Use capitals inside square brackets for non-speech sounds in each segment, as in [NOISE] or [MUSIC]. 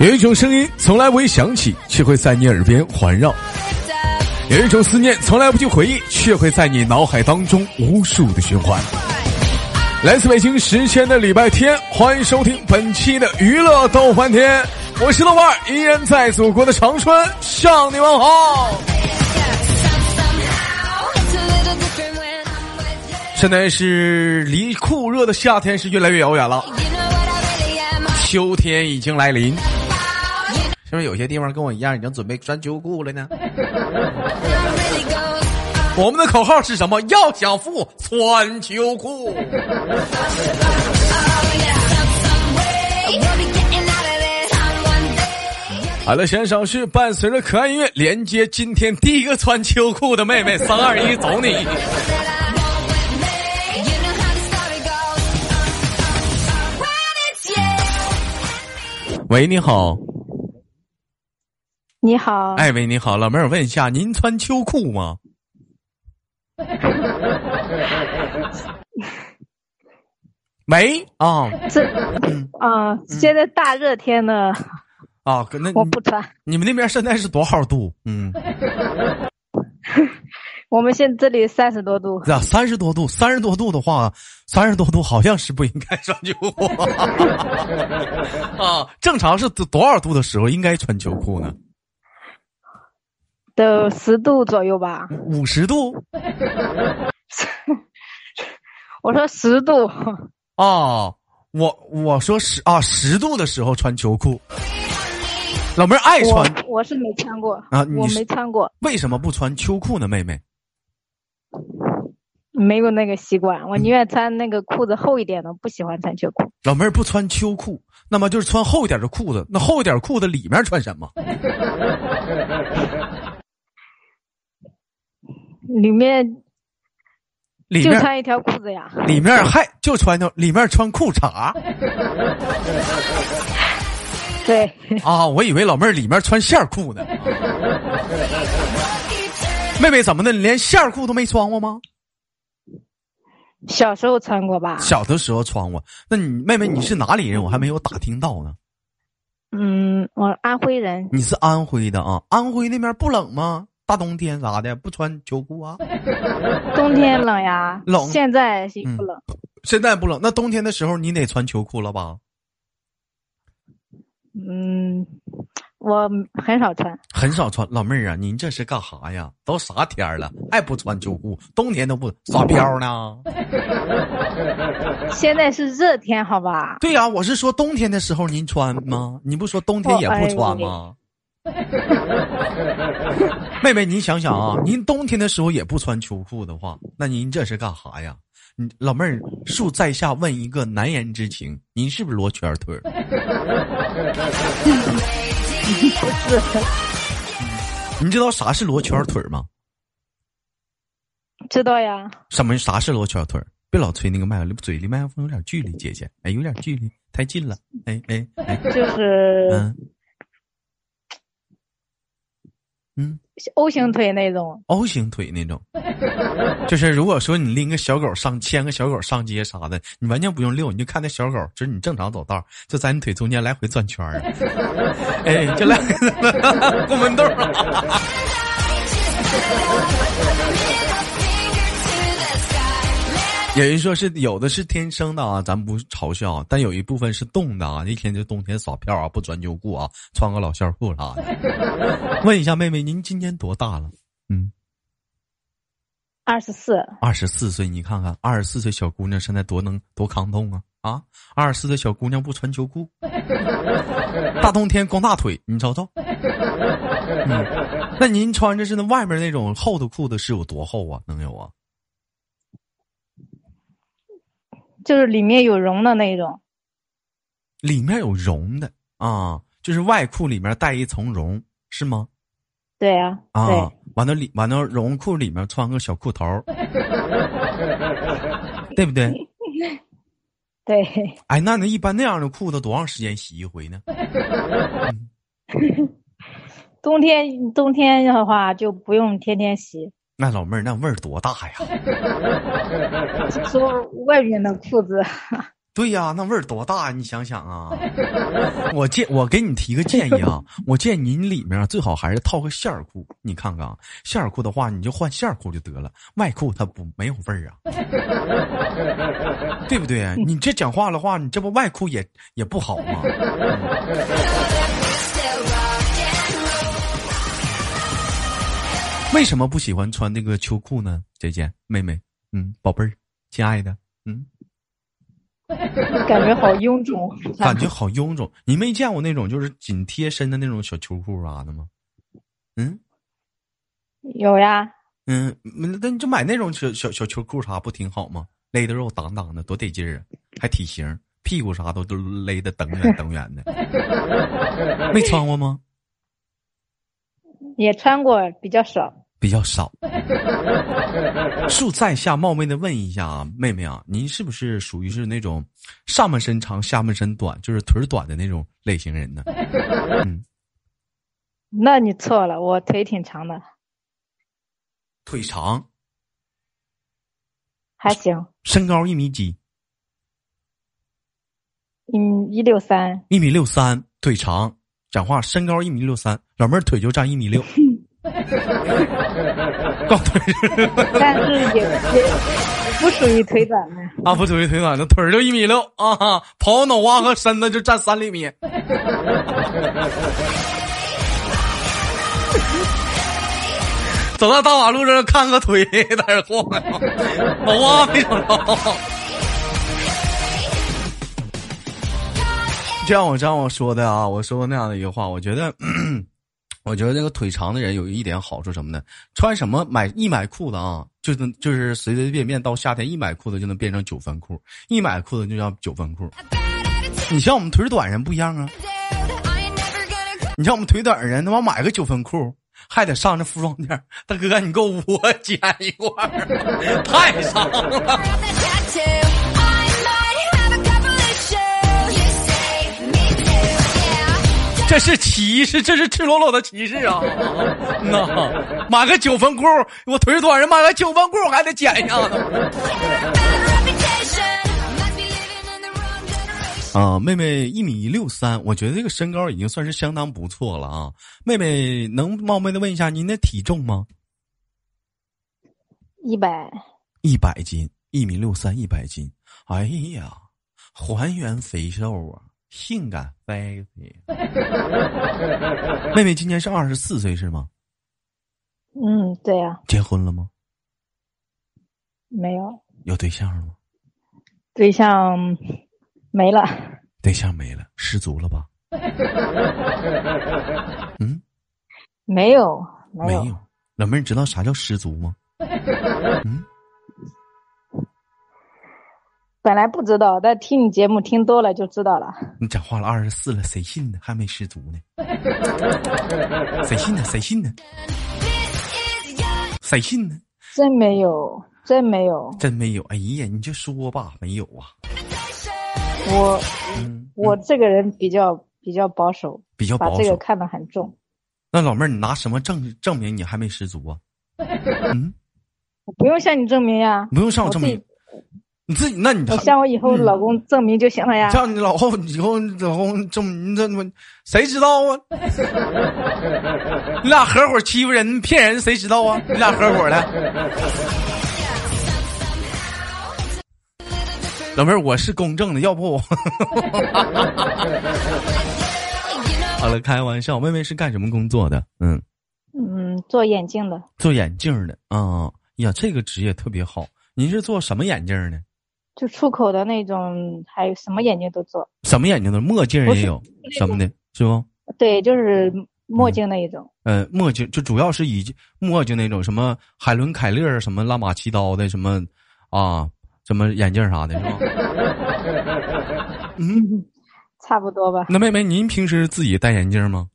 有一种声音从来不会响起，却会在你耳边环绕；有一种思念从来不去回忆，却会在你脑海当中无数的循环。来自北京时间的礼拜天，欢迎收听本期的娱乐逗翻天，我是豆瓣，依然在祖国的长春向你问好。现在是离酷热的夏天是越来越遥远了，秋天已经来临。是不是有些地方跟我一样已经准备穿秋裤了呢？我们的口号是什么？要想富，穿秋裤。好了，先生是伴随着可爱音乐连接今天第一个穿秋裤的妹妹，三二一，走你！喂，你好。你好，哎喂，你好，老妹儿，问一下，您穿秋裤吗？[LAUGHS] 没啊，这啊，现在大热天的啊，那我不穿。你们那边现在是多少度？嗯，[LAUGHS] 我们现这里三十多度。啊，三十多度，三十多度的话，三十多度好像是不应该穿秋裤啊。[LAUGHS] 正常是多多少度的时候应该穿秋裤呢？都十度左右吧，五十度。[LAUGHS] 我说十度。啊，我我说十啊十度的时候穿秋裤。老妹儿爱穿，我是没穿过啊，我没穿过。为什么不穿秋裤呢，妹妹？没有那个习惯，我宁愿穿那个裤子厚一点的，不喜欢穿秋裤。老妹儿不穿秋裤，那么就是穿厚一点的裤子。那厚一点裤子里面穿什么？[LAUGHS] 里面，里面就穿一条裤子呀。里面还就穿条，里面穿裤衩。[LAUGHS] 对。啊，我以为老妹儿里面穿线裤呢。[LAUGHS] 妹妹怎么的？你连线裤都没穿过吗？小时候穿过吧。小的时候穿过。那你妹妹你是哪里人？我还没有打听到呢。嗯，我安徽人。你是安徽的啊？安徽那边不冷吗？大冬天啥的不穿秋裤啊？冬天冷呀，冷。现在不冷，现在不冷。那冬天的时候你得穿秋裤了吧？嗯，我很少穿，很少穿。老妹儿啊，您这是干啥呀？都啥天儿了还不穿秋裤？冬天都不耍膘呢？[LAUGHS] 现在是热天，好吧？对呀，我是说冬天的时候您穿吗？你不说冬天也不穿吗？[LAUGHS] 妹妹，您想想啊，您冬天的时候也不穿秋裤的话，那您这是干啥呀？你老妹儿，恕在下问一个难言之情，您是不是罗圈腿？[LAUGHS] 不是。你知道啥是罗圈腿吗？知道呀。什么？啥是罗圈腿？别老吹那个麦克，嘴离麦克风有点距离，姐姐，哎，有点距离，太近了，哎哎哎。就是。嗯。嗯，O 型腿那种，O 型腿那种，就是如果说你拎个小狗上牵个小狗上街啥的，你完全不用遛，你就看那小狗，就是你正常走道，就在你腿中间来回转圈儿，哎，就来 [LAUGHS] 过门洞了。[LAUGHS] 有人说是有的是天生的啊，咱不嘲笑，但有一部分是冻的啊。一天就冬天耍票啊，不穿秋裤啊，穿个老线裤啥的。[LAUGHS] 问一下妹妹，您今年多大了？嗯，二十四。二十四岁，你看看，二十四岁小姑娘现在多能多抗冻啊啊！二十四岁小姑娘不穿秋裤，[LAUGHS] 大冬天光大腿，你瞅瞅。嗯，那您穿着是那外面那种厚的裤子是有多厚啊？能有啊？就是里面有绒的那种，里面有绒的啊，就是外裤里面带一层绒，是吗？对啊，啊，完了里完了绒裤里面穿个小裤头，[LAUGHS] 对不对？[LAUGHS] 对。哎，那那一般那样的裤子多长时间洗一回呢？[LAUGHS] 冬天冬天的话就不用天天洗。那老妹儿那味儿多大呀？[LAUGHS] 说外面的裤子。[LAUGHS] 对呀，那味儿多大？你想想啊！我建我给你提个建议啊，我建议你里面最好还是套个线儿裤。你看看，线儿裤的话，你就换线儿裤就得了。外裤它不没有味儿啊，[LAUGHS] 对不对？你这讲话的话，你这不外裤也也不好吗？为什么不喜欢穿那个秋裤呢？姐姐、妹妹，嗯，宝贝儿，亲爱的，嗯。感觉好臃肿，感觉好臃肿。你没见过那种就是紧贴身的那种小秋裤啥的吗？嗯，有呀。嗯，那你就买那种小小小秋裤啥不挺好吗？勒的肉挡挡的，多得劲儿啊！还体型，屁股啥都都勒的等远等远的。[LAUGHS] 没穿过吗？也穿过，比较少。比较少。恕在下冒昧的问一下啊，妹妹啊，您是不是属于是那种上半身长、下半身短，就是腿短的那种类型人呢？嗯，那你错了，我腿挺长的。腿长？还行。身高一米几？嗯，一六三。一米六三，腿长。讲话，身高一米六三，老妹儿腿就占一米六。[LAUGHS] [LAUGHS] 但是也也不属于腿短的啊，不属于腿短的，腿儿就一米六啊，跑脑瓜和身子就占三厘米。[LAUGHS] 走到大马路上看个腿在这晃，脑瓜没找着。就像我这样我说的啊，我说过那样的一个话，我觉得。[CLEARS THROAT] 我觉得那个腿长的人有一点好处什么呢？穿什么买一买裤子啊，就能就是随随便便到夏天一买裤子就能变成九分裤，一买裤子就叫九分裤。你像我们腿短人不一样啊，[LAUGHS] 你像我们腿短人，他妈买个九分裤还得上这服装店，大哥你给我剪 [LAUGHS] 一块太长了。[LAUGHS] 这是歧视，这是赤裸裸的歧视啊！[LAUGHS] 那买个九分裤，我腿短人买个九分裤还得剪一下子。啊，妹妹一米六三，我觉得这个身高已经算是相当不错了啊！妹妹能冒昧的问一下您的体重吗？一百。一百斤，一米六三，一百斤。哎呀，还原肥瘦啊！性感 baby，[LAUGHS] 妹妹今年是二十四岁是吗？嗯，对呀。结婚了吗？没有。有对象了吗？对象没了。对象没了，失足了吧？[LAUGHS] 嗯，没有，没有。老妹儿，你知道啥叫失足吗？嗯。本来不知道，但听你节目听多了就知道了。[LAUGHS] 你讲话了二十四了，谁信呢？还没失足呢？[LAUGHS] 谁信呢？谁信呢？谁信呢？真没有，真没有，真没有。哎呀，你就说吧，没有啊。我，我这个人比较比较保守，比较保守，把这个看得很重。那老妹儿，你拿什么证证明你还没失足啊？[LAUGHS] 嗯，我不用向你证明呀，不用向我证明。你自己，那你向我以后老公证明就行了呀。向你老后以后老公证明，你这么谁知道啊？你俩合伙欺负人骗人，谁知道啊？你俩合伙的。老妹儿，我是公正的，要不我。[LAUGHS] 好了，开玩笑。妹妹是干什么工作的？嗯嗯，做眼镜的。做眼镜的啊呀，这个职业特别好。您是做什么眼镜呢？就出口的那种，还有什么眼镜都做。什么眼镜都？墨镜也有，什么的，是不？对，就是墨镜那一种。嗯，墨镜就主要是以墨镜那种，什么海伦凯勒，什么拉玛七刀的，什么啊，什么眼镜啥的，是吧？嗯，[LAUGHS] 差不多吧。那妹妹，您平时自己戴眼镜吗？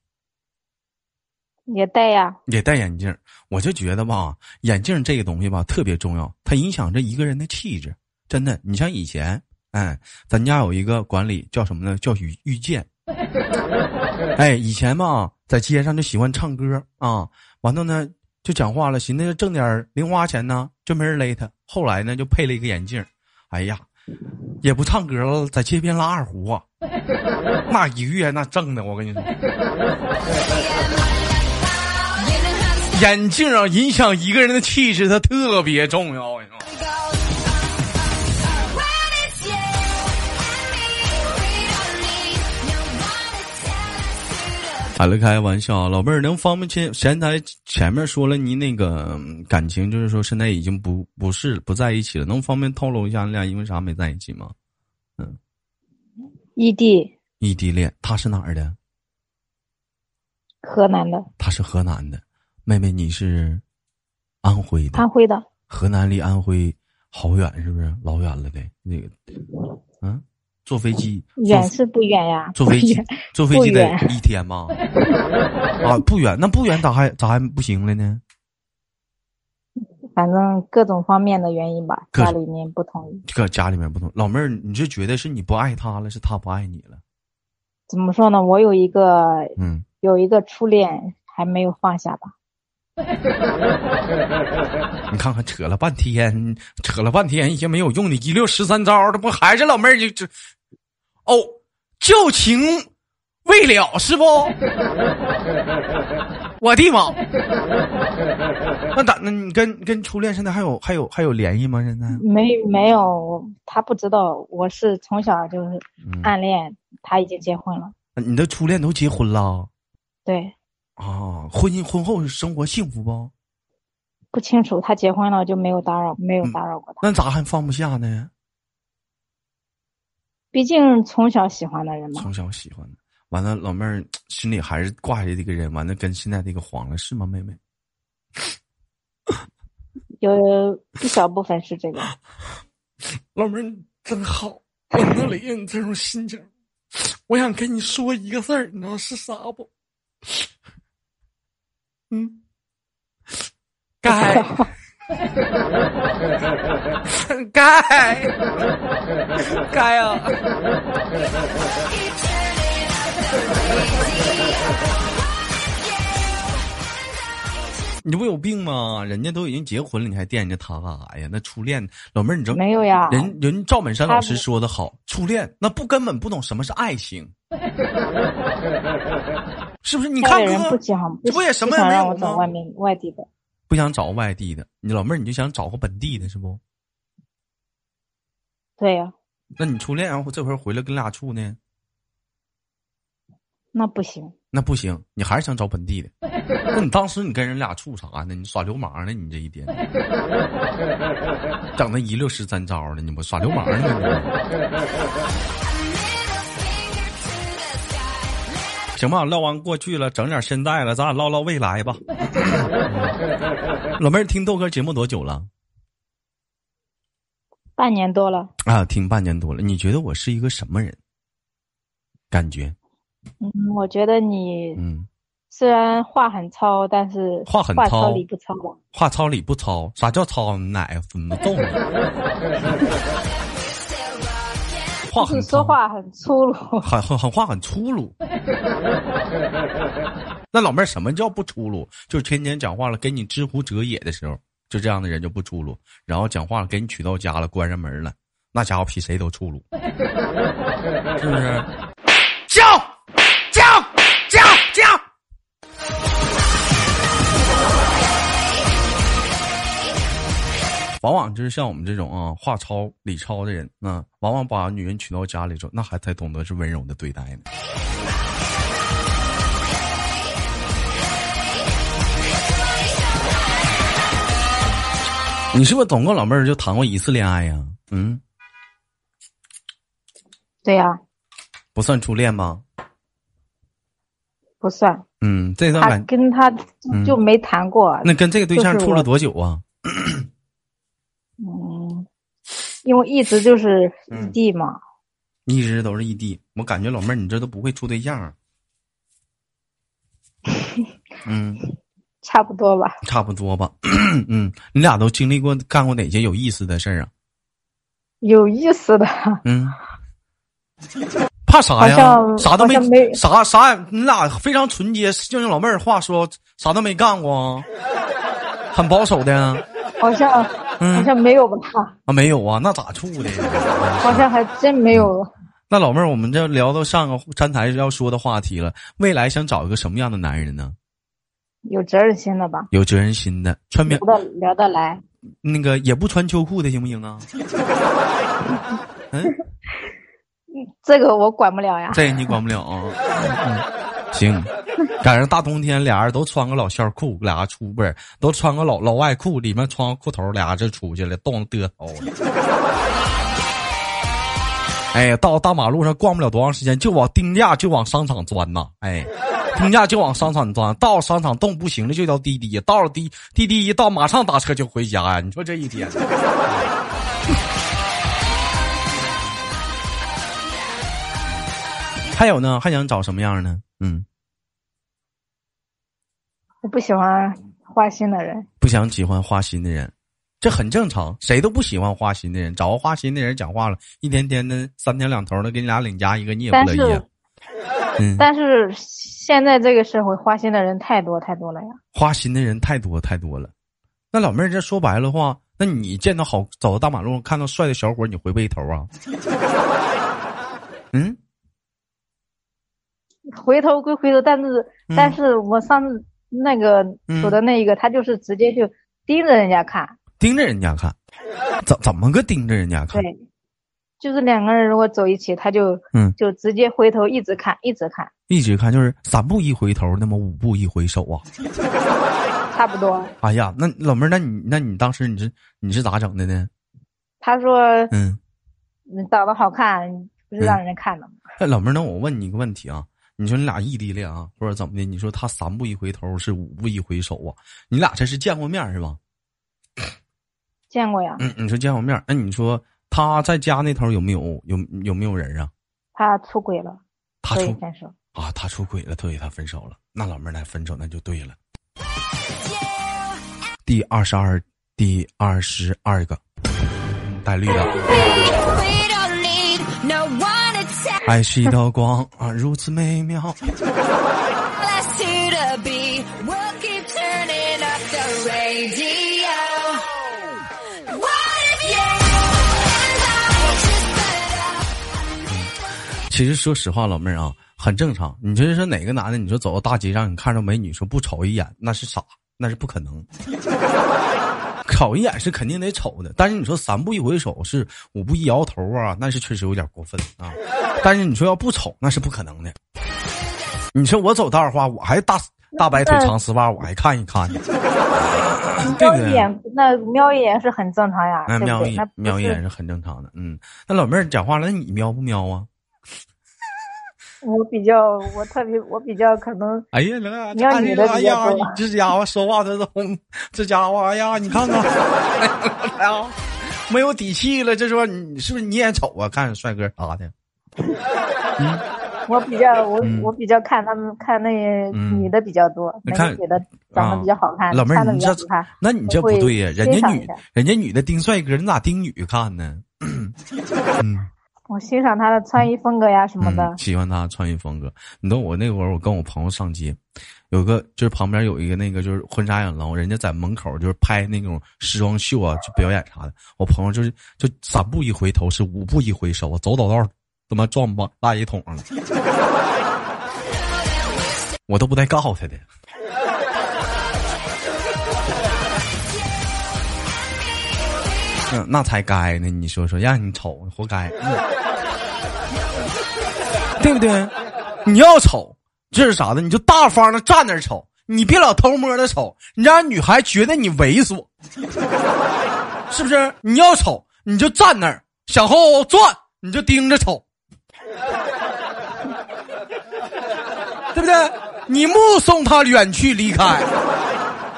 也戴呀。也戴眼镜，我就觉得吧，眼镜这个东西吧，特别重要，它影响着一个人的气质。真的，你像以前，哎，咱家有一个管理叫什么呢？叫遇遇见。[LAUGHS] 哎，以前嘛，在街上就喜欢唱歌啊，完了呢，就讲话了，寻思挣点零花钱呢，就没人勒他。后来呢，就配了一个眼镜，哎呀，也不唱歌了，在街边拉二胡啊，[LAUGHS] 那一个月那挣的，我跟你说，眼镜啊，影响一个人的气质，它特别重要。我跟你说。开了开玩笑，老妹儿能方便前前台前面说了你那个感情，就是说现在已经不不是不在一起了，能方便透露一下你俩因为啥没在一起吗？嗯，异地，异地恋，他是哪儿的？河南的。他是河南的，妹妹你是安徽的。安徽的。河南离安徽好远，是不是老远了的？那个，嗯。坐飞机远是不远呀？坐飞机坐飞机得一天吗？[LAUGHS] 啊，不远，那不远咋还咋还不行了呢？反正各种方面的原因吧，家里面不同意。搁家里面不同，老妹儿，你是觉得是你不爱他了，是他不爱你了？怎么说呢？我有一个嗯，有一个初恋还没有放下吧。你看看，扯了半天，扯了半天，一些没有用的一溜十三招，这不还是老妹儿就这。哦，旧情未了是不？[LAUGHS] 我的妈！[LAUGHS] 那咋？那你跟跟初恋现在还有还有还有联系吗？现在没没有，他不知道我是从小就是暗恋，他已经结婚了。你的初恋都结婚了？对。啊，婚姻婚后生活幸福不？不清楚，他结婚了就没有打扰，没有打扰过他。那咋还放不下呢？毕竟从小喜欢的人嘛，从小喜欢的，完了老妹儿心里还是挂着这个人，完了跟现在这个黄了是吗，妹妹？[LAUGHS] 有一小部分是这个。[LAUGHS] 老妹儿真好，我能理解你这种心情。我想跟你说一个事儿，你知道是啥不？[LAUGHS] 嗯，该。[LAUGHS] 该该啊！你不有病吗？人家都已经结婚了，你还惦记他干啥呀？那初恋，老妹儿，你知道没有呀？人人赵本山老师说的好，初恋那不根本不懂什么是爱情，[LAUGHS] 是不是？你看哥，这不也什么也没有吗？外面外地的。不想找外地的，你老妹儿你就想找个本地的，是不？对呀。那你初恋然后这回回来跟俩处呢？那不行。那不行，你还是想找本地的。那你当时你跟人俩处啥呢？你耍流氓呢？你这一天，整那一溜十三招的，你不耍流氓呢？行吧，唠完过去了，整点现在了，咱俩唠唠未来吧。[LAUGHS] 老妹儿听豆哥节目多久了？半年多了。啊，听半年多了。你觉得我是一个什么人？感觉？嗯，我觉得你嗯，虽然话很糙，但是话很糙理不糙吧？话糙理不糙？啥叫糙？奶怎么动？[LAUGHS] 话很说话很粗鲁，很很很话很粗鲁。[LAUGHS] 那老妹儿什么叫不粗鲁？就是天天讲话了，给你知乎者也的时候，就这样的人就不粗鲁。然后讲话了，给你娶到家了，关上门了，那家伙比谁都粗鲁，[LAUGHS] 是不是？叫往往就是像我们这种啊话糙理糙的人啊，往往把女人娶到家里之后，那还才懂得是温柔的对待呢。你是不是总共老妹儿就谈过一次恋爱呀？嗯，对呀，不算初恋吗？不算。嗯，这段感跟他就没谈过。那跟这个对象处了多久啊？嗯，因为一直就是异地嘛，一直都是异地。我感觉老妹儿，你这都不会处对象。嗯，[LAUGHS] 差不多吧。差不多吧。[CLEARS THROAT] 嗯，你俩都经历过干过哪些有意思的事儿啊？有意思的。嗯。[LAUGHS] 怕啥呀？啥都没啥啥，你俩非常纯洁。就用老妹儿话说，啥都没干过。很保守的。好像好像没有吧？啊，没有啊，那咋处的？[LAUGHS] 好像还真没有。那老妹儿，我们这聊到上个站台要说的话题了，未来想找一个什么样的男人呢？有责任心的吧？有责任心的，穿棉聊得聊得来。那个也不穿秋裤的行不行啊？[LAUGHS] 嗯，这个我管不了呀。这你管不了啊？行，赶上大冬天，俩人都穿个老线裤，俩出不是都穿个老老外裤，里面穿个裤头，俩就出去了，冻得嘚瑟。哎，到大马路上逛不了多长时间，就往定价就往商场钻呐！哎，定价就往商场钻，到商场冻不行了就叫滴滴，到了滴滴滴一到马上打车就回家呀！你说这一天。还有呢？还想找什么样呢？嗯，我不喜欢花心的人，不想喜欢花心的人，这很正常，谁都不喜欢花心的人。找个花心的人讲话了，一天天的三天两头的给你俩领家一个，你也不乐意。嗯，[LAUGHS] 但是现在这个社会花心的人太多太多了呀，花心的人太多太多了。那老妹儿，这说白了话，那你见到好走到大马路上看到帅的小伙，你回不回头啊？[LAUGHS] 嗯。回头归回头，但是但是我上次那个说的那一个，他就是直接就盯着人家看，盯着人家看，怎怎么个盯着人家看？对，就是两个人如果走一起，他就嗯，就直接回头一直看，一直看，一直看，就是三步一回头，那么五步一回首啊，[LAUGHS] 差不多。哎呀，那老妹儿，那你那你当时你是你是咋整的呢？他说，嗯，你长得好看，不是让人看的吗？哎，老妹儿，那我问你一个问题啊。你说你俩异地恋啊，或者怎么的？你说他三步一回头是五步一回首啊？你俩这是见过面是吧？见过呀。嗯，你说见过面，那你说他在家那头有没有有有没有人啊？他出轨了，他出分手啊？他出轨了，所以他分手了。那老妹儿来分手那就对了。第二十二，第二十二个带绿的。爱是一道光啊，如此美妙。其实说实话，老妹儿啊，很正常。你就是说哪个男的？你说走到大街上，你看着美女，说不瞅一眼，那是傻，那是不可能。瞅一眼是肯定得瞅的，但是你说三步一回首是五步一摇头啊，那是确实有点过分啊。但是你说要不瞅那是不可能的。你说我走道的话，我还大大白腿长丝袜，我还看一看呢。瞄一眼，那瞄一眼是很正常呀。那瞄一眼，瞄一眼是很正常的。嗯，那老妹儿讲话了，那你瞄不瞄啊？我比较，我特别，我比较可能。哎呀，那你女的比较多。这家伙说话都，这家伙哎呀，你看看，哎呀，没有底气了。这说你是不是你也丑啊？看帅哥啥的。[LAUGHS] 嗯，我比较，我我比较看他们看那些女的比较多，那看女的长得比较好看。老妹儿，你这，那你这不对呀？人家女，人家女的盯帅哥，你咋盯女看呢？[LAUGHS] 嗯。我欣赏他的穿衣风格呀，什么的。喜欢他穿衣风格。你懂我那会儿，我跟我朋友上街，有个就是旁边有一个那个就是婚纱影楼，人家在门口就是拍那种时装秀啊，就表演啥的。我朋友就是就三步一回头，是五步一回首，走走道他妈撞吧垃圾桶了，[LAUGHS] 我都不带告诉他的。那才该呢！你说说，让你瞅，活该，对不对？你要瞅，这是啥的？你就大方的站那瞅，你别老偷摸的瞅，你让女孩觉得你猥琐，是不是？你要瞅，你就站那儿，向后转，你就盯着瞅，对不对？你目送她远去离开，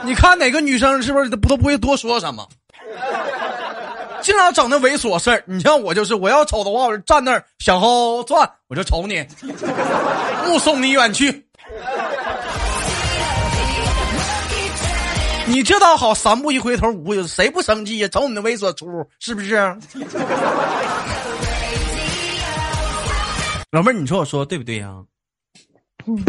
你看哪个女生是不是都不都不会多说什么？经常整那猥琐事儿，你像我就是，我要瞅的话，我就站那儿向后转，我就瞅你，[LAUGHS] 目送你远去。你这倒好，三步一回头，五步谁不生气呀？瞅你那猥琐出，是不是？老妹儿，你说我说对不对呀？嗯，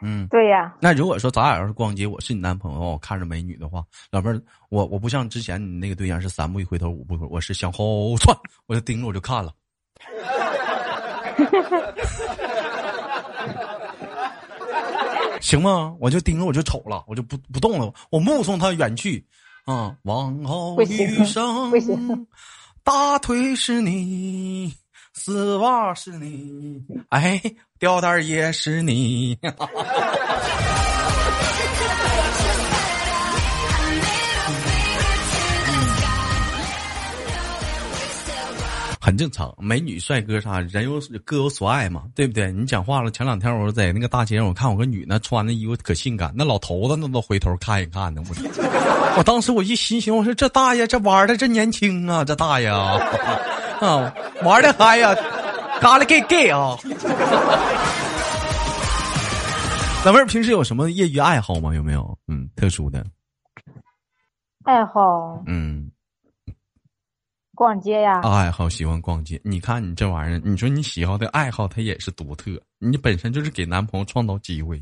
嗯，对呀。那如果说咱俩要是逛街，我是你男朋友，我看着美女的话，老妹儿，我我不像之前你那个对象是三步一回头五步回，我是向后窜，我就盯着我就看了。[LAUGHS] 行吗？我就盯着我就瞅了，我就不不动了，我目送他远去。啊，往后余生，大腿是你，丝袜是你，哎，吊带也是你。[LAUGHS] 很正常，美女帅哥啥，人有各有所爱嘛，对不对？你讲话了。前两天我在那个大街上，我看我个女的穿的衣服可性感，那老头子那都回头看一看呢。我，[LAUGHS] 我当时我一心想，我说这大爷这玩的真年轻啊，这大爷啊，啊玩的嗨呀，嘎啦 gay gay 啊。老妹儿平时有什么业余爱好吗？有没有？嗯，特殊的爱好？嗯。逛街呀，爱好喜欢逛街。你看你这玩意儿，你说你喜好的爱好，它也是独特。你本身就是给男朋友创造机会。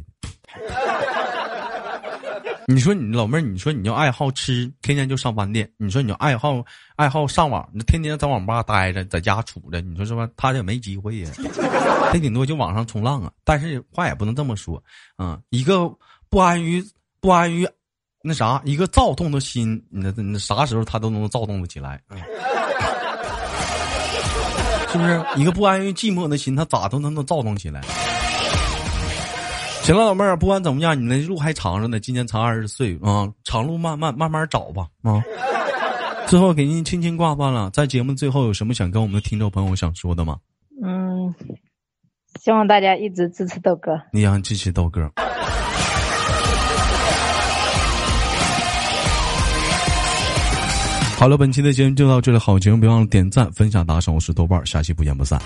你说你老妹儿，你说你要爱好吃，天天就上饭店；你说你要爱好爱好上网，你天天在网吧待着，在家杵着。你说是吧？他也没机会呀，[LAUGHS] 他顶多就网上冲浪啊。但是话也不能这么说啊，一个不安于不安于那啥，一个躁动的心，那那啥时候他都能躁动的起来。[LAUGHS] 是不是一个不安于寂寞的心，他咋都能能躁动起来？行了，老妹儿，不管怎么样，你那路还长着呢，今年才二十岁啊，长路慢慢慢慢找吧啊！最后给您轻轻挂断了，在节目最后有什么想跟我们的听众朋友想说的吗？嗯，希望大家一直支持豆哥，你想支持豆哥。好了，本期的节目就到这里。好节目，别忘了点赞、分享、打赏。我是豆瓣，下期不见不散。